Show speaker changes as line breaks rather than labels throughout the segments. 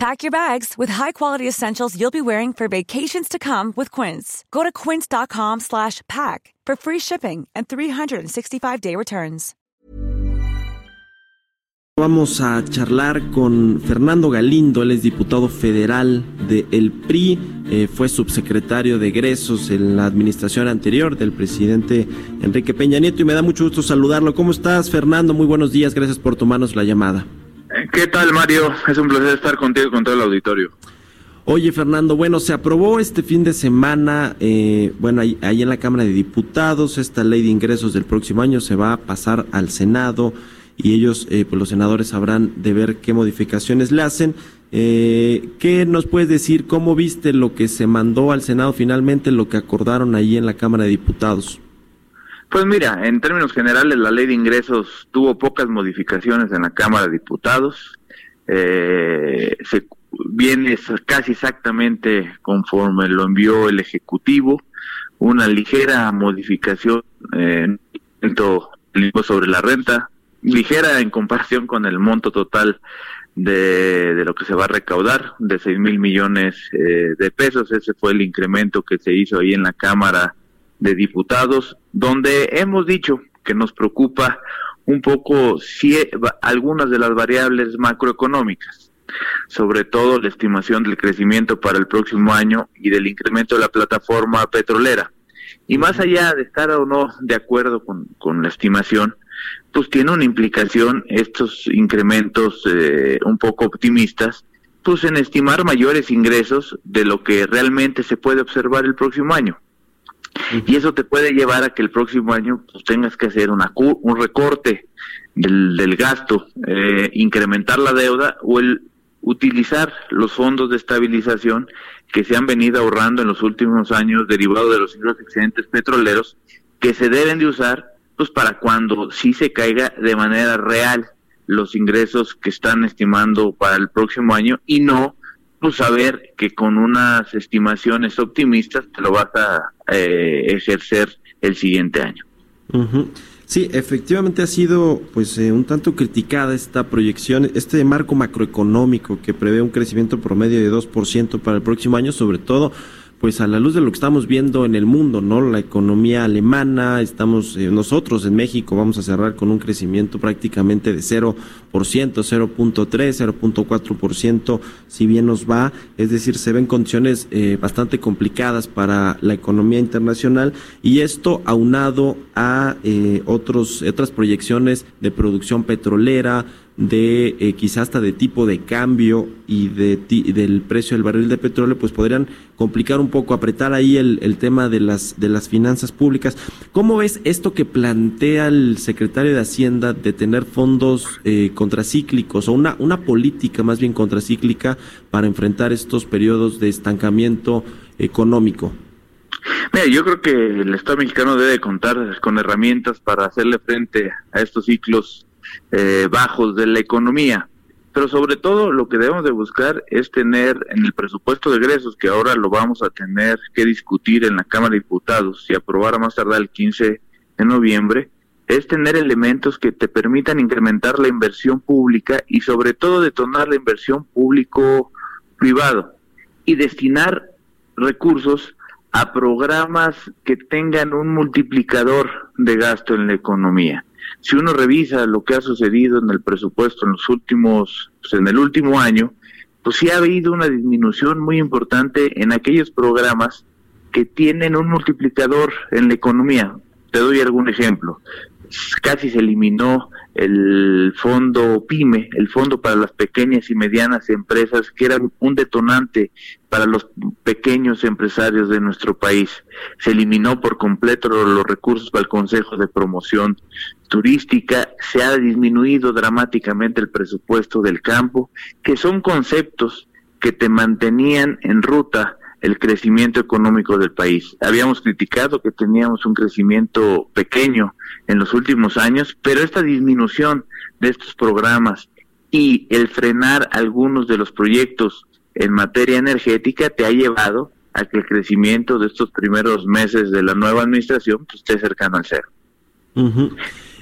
Pack your bags with high-quality essentials you'll be wearing for vacations to come with Quince. Go to quince.com slash pack for free shipping and 365-day returns.
Vamos a charlar con Fernando Galindo, él es diputado federal del el PRI, eh, fue subsecretario de egresos en la administración anterior del presidente Enrique Peña Nieto y me da mucho gusto saludarlo. ¿Cómo estás, Fernando? Muy buenos días, gracias por tomarnos la llamada.
¿Qué tal, Mario? Es un placer estar contigo y con todo el auditorio.
Oye, Fernando, bueno, se aprobó este fin de semana, eh, bueno, ahí, en la Cámara de Diputados, esta ley de ingresos del próximo año se va a pasar al Senado y ellos, eh, pues los senadores sabrán de ver qué modificaciones le hacen. Eh, ¿Qué nos puedes decir? ¿Cómo viste lo que se mandó al Senado finalmente, lo que acordaron ahí en la Cámara de Diputados?
Pues mira, en términos generales la ley de ingresos tuvo pocas modificaciones en la Cámara de Diputados. Eh, se viene casi exactamente conforme lo envió el Ejecutivo, una ligera modificación eh, sobre la renta, ligera en comparación con el monto total de, lo que se va a recaudar, de seis mil millones eh, de pesos. Ese fue el incremento que se hizo ahí en la Cámara de Diputados, donde hemos dicho que nos preocupa un poco si algunas de las variables macroeconómicas, sobre todo la estimación del crecimiento para el próximo año y del incremento de la plataforma petrolera. Y más allá de estar o no de acuerdo con, con la estimación, pues tiene una implicación estos incrementos eh, un poco optimistas, pues en estimar mayores ingresos de lo que realmente se puede observar el próximo año. Y eso te puede llevar a que el próximo año pues, tengas que hacer un recorte del, del gasto, eh, incrementar la deuda o el utilizar los fondos de estabilización que se han venido ahorrando en los últimos años derivados de los excedentes petroleros que se deben de usar pues para cuando sí se caiga de manera real los ingresos que están estimando para el próximo año y no pues saber que con unas estimaciones optimistas te lo vas a eh, ejercer el siguiente año.
Sí, efectivamente ha sido pues eh, un tanto criticada esta proyección, este marco macroeconómico que prevé un crecimiento promedio de 2% para el próximo año, sobre todo pues a la luz de lo que estamos viendo en el mundo, ¿no? La economía alemana, estamos eh, nosotros en México vamos a cerrar con un crecimiento prácticamente de 0%, 0.3, 0.4%, si bien nos va, es decir, se ven condiciones eh, bastante complicadas para la economía internacional y esto aunado a eh, otros otras proyecciones de producción petrolera, de eh, quizás hasta de tipo de cambio y de del precio del barril de petróleo, pues podrían complicar un poco, apretar ahí el, el, tema de las, de las finanzas públicas. ¿Cómo ves esto que plantea el secretario de Hacienda de tener fondos eh, contracíclicos o una, una política más bien contracíclica para enfrentar estos periodos de estancamiento económico?
Mira, yo creo que el Estado mexicano debe contar con herramientas para hacerle frente a estos ciclos eh, bajos de la economía. Pero sobre todo lo que debemos de buscar es tener en el presupuesto de egresos, que ahora lo vamos a tener que discutir en la Cámara de Diputados y aprobar a más tardar el 15 de noviembre, es tener elementos que te permitan incrementar la inversión pública y sobre todo detonar la inversión público-privado y destinar recursos a programas que tengan un multiplicador de gasto en la economía. Si uno revisa lo que ha sucedido en el presupuesto en los últimos, pues en el último año, pues sí ha habido una disminución muy importante en aquellos programas que tienen un multiplicador en la economía. Te doy algún ejemplo casi se eliminó el fondo PYME, el fondo para las pequeñas y medianas empresas, que era un detonante para los pequeños empresarios de nuestro país. Se eliminó por completo los recursos para el Consejo de Promoción Turística, se ha disminuido dramáticamente el presupuesto del campo, que son conceptos que te mantenían en ruta el crecimiento económico del país. Habíamos criticado que teníamos un crecimiento pequeño en los últimos años, pero esta disminución de estos programas y el frenar algunos de los proyectos en materia energética te ha llevado a que el crecimiento de estos primeros meses de la nueva administración pues, esté cercano al cero.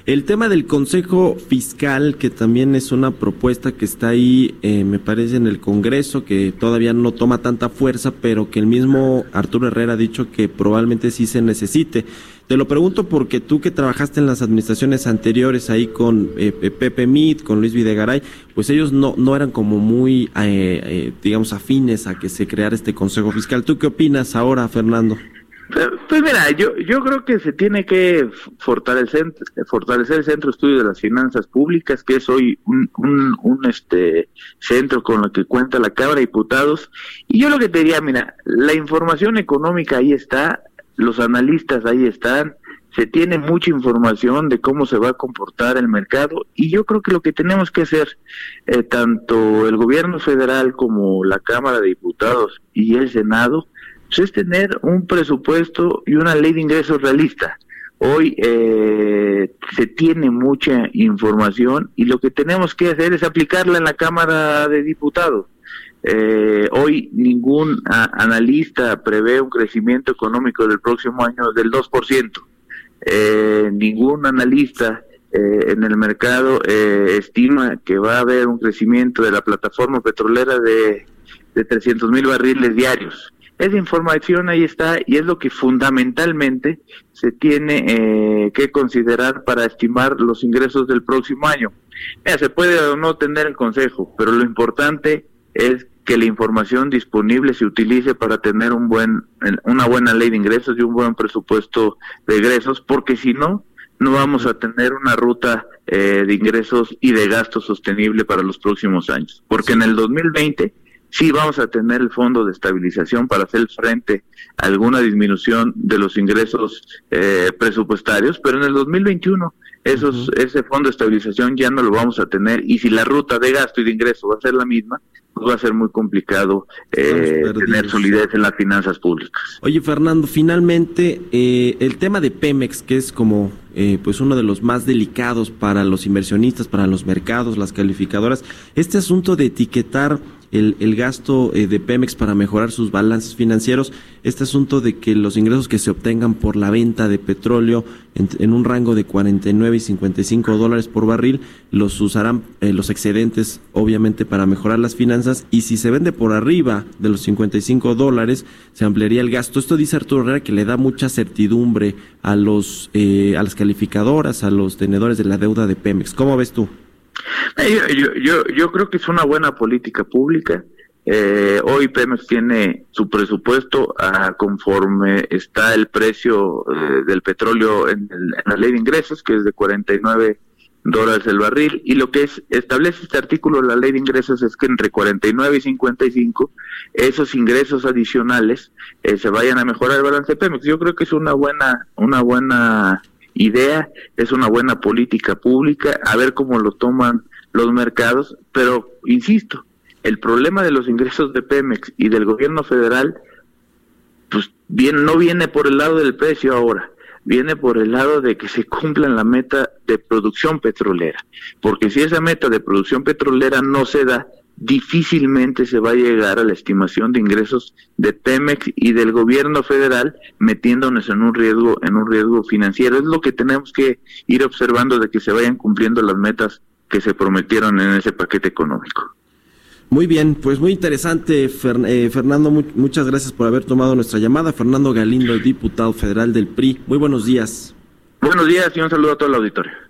El tema del Consejo Fiscal, que también es una propuesta que está ahí, eh, me parece, en el Congreso, que todavía no toma tanta fuerza, pero que el mismo Arturo Herrera ha dicho que probablemente sí se necesite. Te lo pregunto porque tú que trabajaste en las administraciones anteriores ahí con eh, Pepe Mit, con Luis Videgaray, pues ellos no, no eran como muy, eh, digamos, afines a que se creara este Consejo Fiscal. ¿Tú qué opinas ahora, Fernando?
Pues mira, yo, yo creo que se tiene que fortalecer, fortalecer el Centro de Estudio de las Finanzas Públicas, que es hoy un, un, este centro con el que cuenta la Cámara de Diputados. Y yo lo que te diría, mira, la información económica ahí está, los analistas ahí están, se tiene mucha información de cómo se va a comportar el mercado y yo creo que lo que tenemos que hacer, eh, tanto el gobierno federal como la Cámara de Diputados y el Senado, pues, es tener un presupuesto y una ley de ingresos realista. Hoy eh, se tiene mucha información y lo que tenemos que hacer es aplicarla en la Cámara de Diputados. Eh, hoy ningún analista prevé un crecimiento económico del próximo año del 2%. Eh, ningún analista eh, en el mercado estima que va a haber un crecimiento de la plataforma petrolera de, de 300 mil barriles diarios. Esa información ahí está y es lo que fundamentalmente se tiene eh, que considerar para estimar los ingresos del próximo año. se puede o no tener el consejo, pero lo importante es que la información disponible se utilice para tener un buen, una buena ley de ingresos y un buen presupuesto de ingresos, porque si no, no vamos a tener una ruta eh, de ingresos y de gastos sostenible para los próximos años, porque en el 2020 sí vamos a tener el fondo de estabilización para hacer frente a alguna disminución de los ingresos eh, presupuestarios, pero en el 2021 esos, ese fondo de estabilización ya no lo vamos a tener y si la ruta de gasto y de ingreso va a ser la misma, pues va a ser muy complicado eh, tener solidez en las finanzas públicas.
Oye Fernando, finalmente eh, el tema de Pemex, que es como pues uno de los más delicados para los inversionistas, para los mercados, las calificadoras, este asunto de etiquetar el, el gasto eh, de Pemex para mejorar sus balances financieros, este asunto de que los ingresos que se obtengan por la venta de petróleo en, un rango de 49 y 55 dólares por barril, los usarán eh, los excedentes obviamente para mejorar las finanzas y si se vende por arriba de los 55 dólares, se ampliaría el gasto. Esto dice Arturo Herrera que le da mucha certidumbre a, los, eh, a las calificadoras, a los tenedores de la deuda de Pemex. ¿Cómo ves tú?
Eh, yo, creo que es una buena política pública. Eh, hoy Pemex tiene su presupuesto a conforme está el precio eh, del petróleo en, la ley de ingresos, que es de 49 dólares el barril, y lo que es, establece este artículo de la ley de ingresos es que entre 49 y 55 esos ingresos adicionales se vayan a mejorar el balance de Pemex. Yo creo que es una buena, una buena idea, es una buena política pública, a ver cómo lo toman los mercados, pero insisto, el problema de los ingresos de Pemex y del gobierno federal, pues bien, no viene por el lado del precio ahora, viene por el lado de que se cumpla la meta de producción petrolera, porque si esa meta de producción petrolera no se da, difícilmente se va a llegar a la estimación de ingresos de Pemex y del gobierno federal metiéndonos en un riesgo en un riesgo financiero es lo que tenemos que ir observando de que se vayan cumpliendo las metas que se prometieron en ese paquete económico.
Muy bien, pues muy interesante, eh, Fernando. muchas gracias por haber tomado nuestra llamada. Fernando Galindo, diputado federal del PRI. Muy buenos días.
Buenos días y un saludo a todo el auditorio.